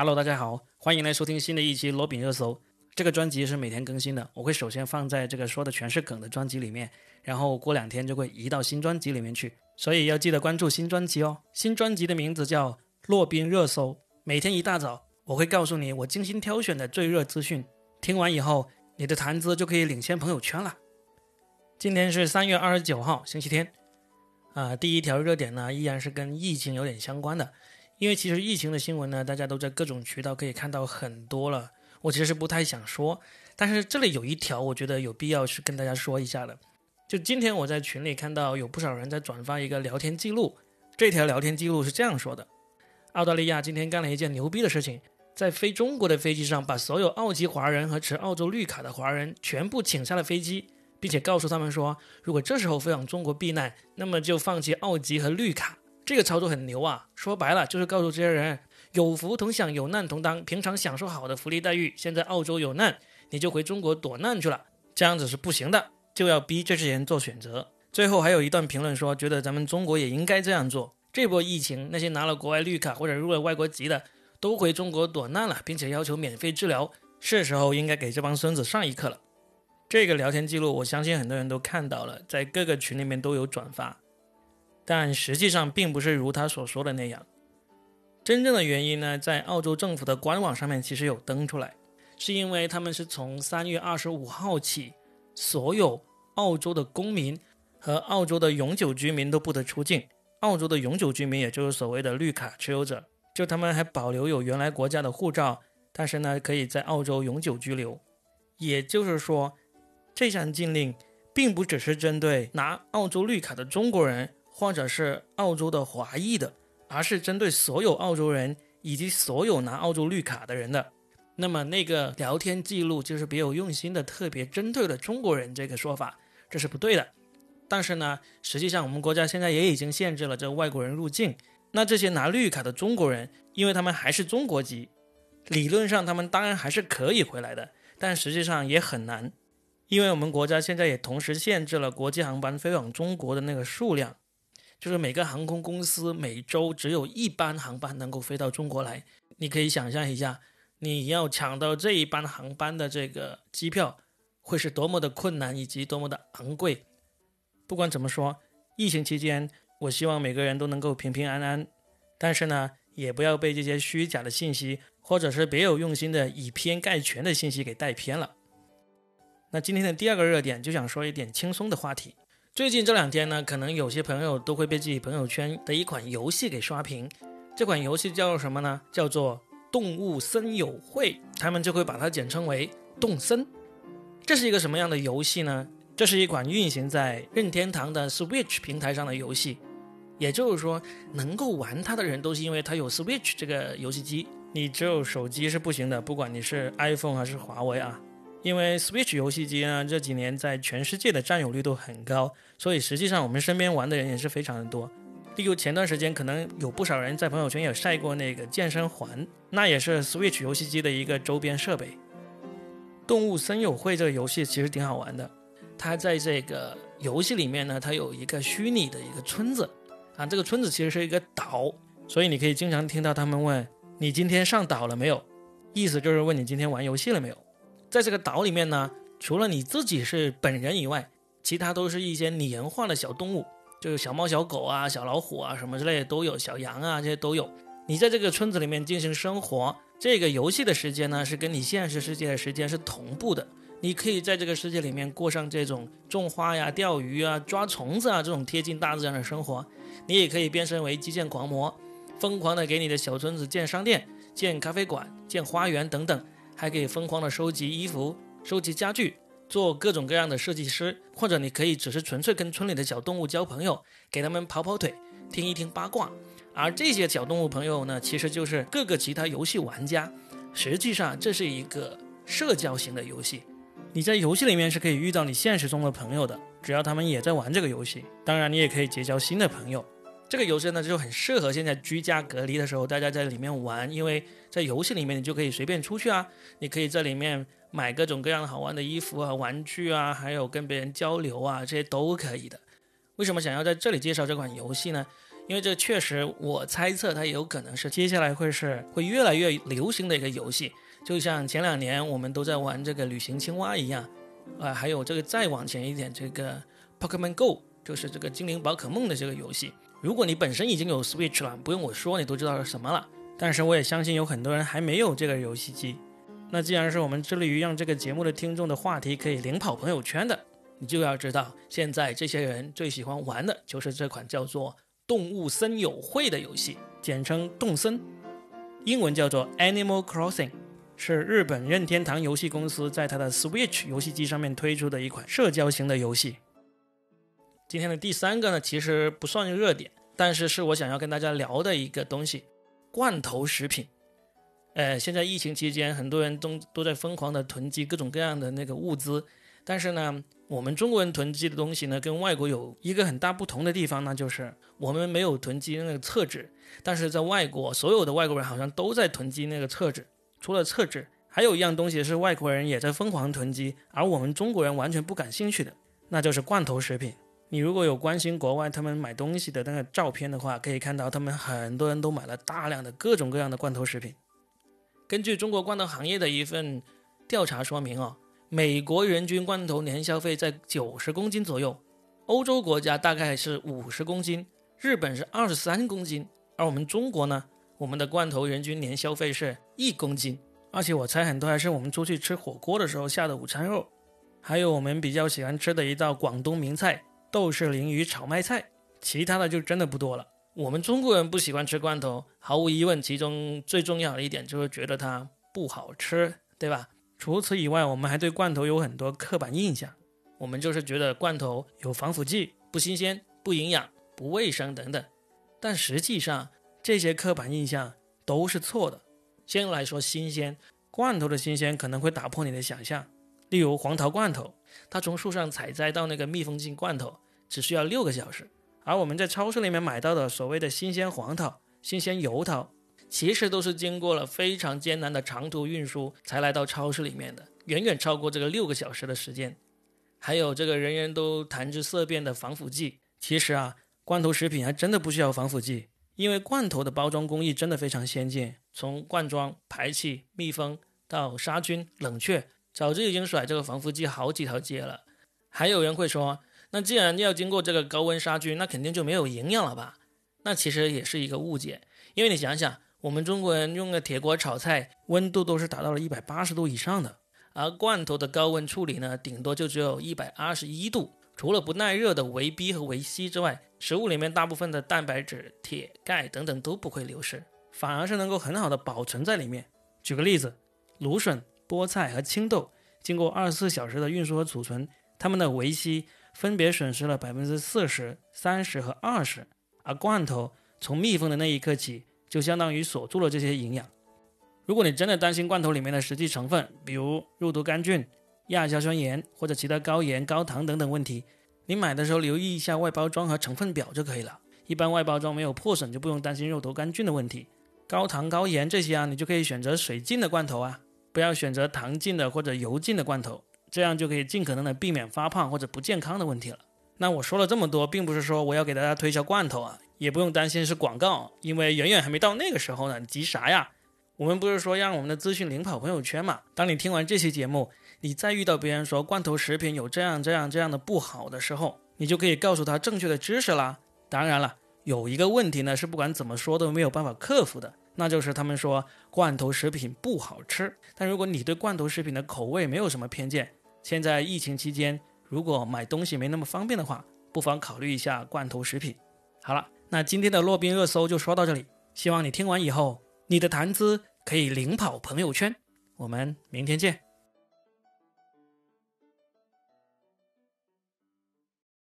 Hello，大家好，欢迎来收听新的一期罗宾热搜。这个专辑是每天更新的，我会首先放在这个说的全是梗的专辑里面，然后过两天就会移到新专辑里面去，所以要记得关注新专辑哦。新专辑的名字叫洛宾热搜，每天一大早我会告诉你我精心挑选的最热资讯，听完以后你的谈资就可以领先朋友圈了。今天是三月二十九号，星期天。啊，第一条热点呢，依然是跟疫情有点相关的，因为其实疫情的新闻呢，大家都在各种渠道可以看到很多了。我其实不太想说，但是这里有一条，我觉得有必要去跟大家说一下的。就今天我在群里看到有不少人在转发一个聊天记录，这条聊天记录是这样说的：澳大利亚今天干了一件牛逼的事情，在飞中国的飞机上，把所有澳籍华人和持澳洲绿卡的华人全部请下了飞机。并且告诉他们说，如果这时候飞往中国避难，那么就放弃澳籍和绿卡。这个操作很牛啊！说白了就是告诉这些人，有福同享，有难同当。平常享受好的福利待遇，现在澳洲有难，你就回中国躲难去了。这样子是不行的，就要逼这些人做选择。最后还有一段评论说，觉得咱们中国也应该这样做。这波疫情，那些拿了国外绿卡或者入了外国籍的，都回中国躲难了，并且要求免费治疗，是时候应该给这帮孙子上一课了。这个聊天记录，我相信很多人都看到了，在各个群里面都有转发，但实际上并不是如他所说的那样。真正的原因呢，在澳洲政府的官网上面其实有登出来，是因为他们是从三月二十五号起，所有澳洲的公民和澳洲的永久居民都不得出境。澳洲的永久居民，也就是所谓的绿卡持有者，就他们还保留有原来国家的护照，但是呢，可以在澳洲永久居留。也就是说。这项禁令并不只是针对拿澳洲绿卡的中国人，或者是澳洲的华裔的，而是针对所有澳洲人以及所有拿澳洲绿卡的人的。那么那个聊天记录就是别有用心的，特别针对了中国人这个说法，这是不对的。但是呢，实际上我们国家现在也已经限制了这外国人入境。那这些拿绿卡的中国人，因为他们还是中国籍，理论上他们当然还是可以回来的，但实际上也很难。因为我们国家现在也同时限制了国际航班飞往中国的那个数量，就是每个航空公司每周只有一班航班能够飞到中国来。你可以想象一下，你要抢到这一班航班的这个机票，会是多么的困难以及多么的昂贵。不管怎么说，疫情期间，我希望每个人都能够平平安安，但是呢，也不要被这些虚假的信息或者是别有用心的以偏概全的信息给带偏了。那今天的第二个热点就想说一点轻松的话题。最近这两天呢，可能有些朋友都会被自己朋友圈的一款游戏给刷屏。这款游戏叫做什么呢？叫做《动物森友会》，他们就会把它简称为“动森”。这是一个什么样的游戏呢？这是一款运行在任天堂的 Switch 平台上的游戏。也就是说，能够玩它的人都是因为它有 Switch 这个游戏机。你只有手机是不行的，不管你是 iPhone 还是华为啊。因为 Switch 游戏机呢，这几年在全世界的占有率都很高，所以实际上我们身边玩的人也是非常的多。例如前段时间可能有不少人在朋友圈有晒过那个健身环，那也是 Switch 游戏机的一个周边设备。动物森友会这个游戏其实挺好玩的，它在这个游戏里面呢，它有一个虚拟的一个村子啊，这个村子其实是一个岛，所以你可以经常听到他们问你今天上岛了没有，意思就是问你今天玩游戏了没有。在这个岛里面呢，除了你自己是本人以外，其他都是一些拟人化的小动物，就是小猫、小狗啊、小老虎啊什么之类的都有，小羊啊这些都有。你在这个村子里面进行生活，这个游戏的时间呢是跟你现实世界的时间是同步的。你可以在这个世界里面过上这种种花呀、钓鱼啊、抓虫子啊这种贴近大自然的生活。你也可以变身为基建狂魔，疯狂的给你的小村子建商店、建咖啡馆、建花园等等。还可以疯狂的收集衣服、收集家具，做各种各样的设计师，或者你可以只是纯粹跟村里的小动物交朋友，给他们跑跑腿，听一听八卦。而这些小动物朋友呢，其实就是各个其他游戏玩家。实际上，这是一个社交型的游戏。你在游戏里面是可以遇到你现实中的朋友的，只要他们也在玩这个游戏。当然，你也可以结交新的朋友。这个游戏呢就很适合现在居家隔离的时候，大家在里面玩，因为在游戏里面你就可以随便出去啊，你可以在里面买各种各样的好玩的衣服啊、玩具啊，还有跟别人交流啊，这些都可以的。为什么想要在这里介绍这款游戏呢？因为这确实我猜测它有可能是接下来会是会越来越流行的一个游戏，就像前两年我们都在玩这个旅行青蛙一样，啊，还有这个再往前一点，这个 Pokemon Go 就是这个精灵宝可梦的这个游戏。如果你本身已经有 Switch 了，不用我说，你都知道是什么了。但是我也相信有很多人还没有这个游戏机。那既然是我们致力于让这个节目的听众的话题可以领跑朋友圈的，你就要知道，现在这些人最喜欢玩的就是这款叫做《动物森友会》的游戏，简称动森，英文叫做 Animal Crossing，是日本任天堂游戏公司在它的 Switch 游戏机上面推出的一款社交型的游戏。今天的第三个呢，其实不算热点，但是是我想要跟大家聊的一个东西——罐头食品。呃，现在疫情期间，很多人都都在疯狂的囤积各种各样的那个物资，但是呢，我们中国人囤积的东西呢，跟外国有一个很大不同的地方，那就是我们没有囤积那个厕纸，但是在外国，所有的外国人好像都在囤积那个厕纸。除了厕纸，还有一样东西是外国人也在疯狂囤积，而我们中国人完全不感兴趣的，那就是罐头食品。你如果有关心国外他们买东西的那个照片的话，可以看到他们很多人都买了大量的各种各样的罐头食品。根据中国罐头行业的一份调查说明哦，美国人均罐头年消费在九十公斤左右，欧洲国家大概是五十公斤，日本是二十三公斤，而我们中国呢，我们的罐头人均年消费是一公斤，而且我猜很多还是我们出去吃火锅的时候下的午餐肉，还有我们比较喜欢吃的一道广东名菜。豆豉鲮鱼炒麦菜，其他的就真的不多了。我们中国人不喜欢吃罐头，毫无疑问，其中最重要的一点就是觉得它不好吃，对吧？除此以外，我们还对罐头有很多刻板印象，我们就是觉得罐头有防腐剂、不新鲜、不营养、不卫生等等。但实际上，这些刻板印象都是错的。先来说新鲜，罐头的新鲜可能会打破你的想象。例如黄桃罐头，它从树上采摘到那个密封进罐头只需要六个小时，而我们在超市里面买到的所谓的新鲜黄桃、新鲜油桃，其实都是经过了非常艰难的长途运输才来到超市里面的，远远超过这个六个小时的时间。还有这个人人都谈之色变的防腐剂，其实啊，罐头食品还真的不需要防腐剂，因为罐头的包装工艺真的非常先进，从罐装、排气、密封到杀菌、冷却。早就已经甩这个防腐剂好几条街了，还有人会说，那既然要经过这个高温杀菌，那肯定就没有营养了吧？那其实也是一个误解，因为你想想，我们中国人用的铁锅炒菜，温度都是达到了一百八十度以上的，而罐头的高温处理呢，顶多就只有一百二十一度，除了不耐热的维 B 和维 C 之外，食物里面大部分的蛋白质、铁、钙等等都不会流失，反而是能够很好的保存在里面。举个例子，芦笋。菠菜和青豆经过二十四小时的运输和储存，它们的维 C 分别损失了百分之四十三十和二十，而罐头从密封的那一刻起，就相当于锁住了这些营养。如果你真的担心罐头里面的实际成分，比如肉毒杆菌、亚硝酸盐或者其他高盐、高糖等等问题，你买的时候留意一下外包装和成分表就可以了。一般外包装没有破损，就不用担心肉毒杆菌的问题。高糖高盐这些啊，你就可以选择水浸的罐头啊。不要选择糖浸的或者油浸的罐头，这样就可以尽可能的避免发胖或者不健康的问题了。那我说了这么多，并不是说我要给大家推销罐头啊，也不用担心是广告，因为远远还没到那个时候呢。你急啥呀？我们不是说让我们的资讯领跑朋友圈嘛？当你听完这期节目，你再遇到别人说罐头食品有这样这样这样的不好的时候，你就可以告诉他正确的知识啦。当然了，有一个问题呢，是不管怎么说都没有办法克服的。那就是他们说罐头食品不好吃，但如果你对罐头食品的口味没有什么偏见，现在疫情期间如果买东西没那么方便的话，不妨考虑一下罐头食品。好了，那今天的洛宾热搜就说到这里，希望你听完以后，你的谈资可以领跑朋友圈。我们明天见。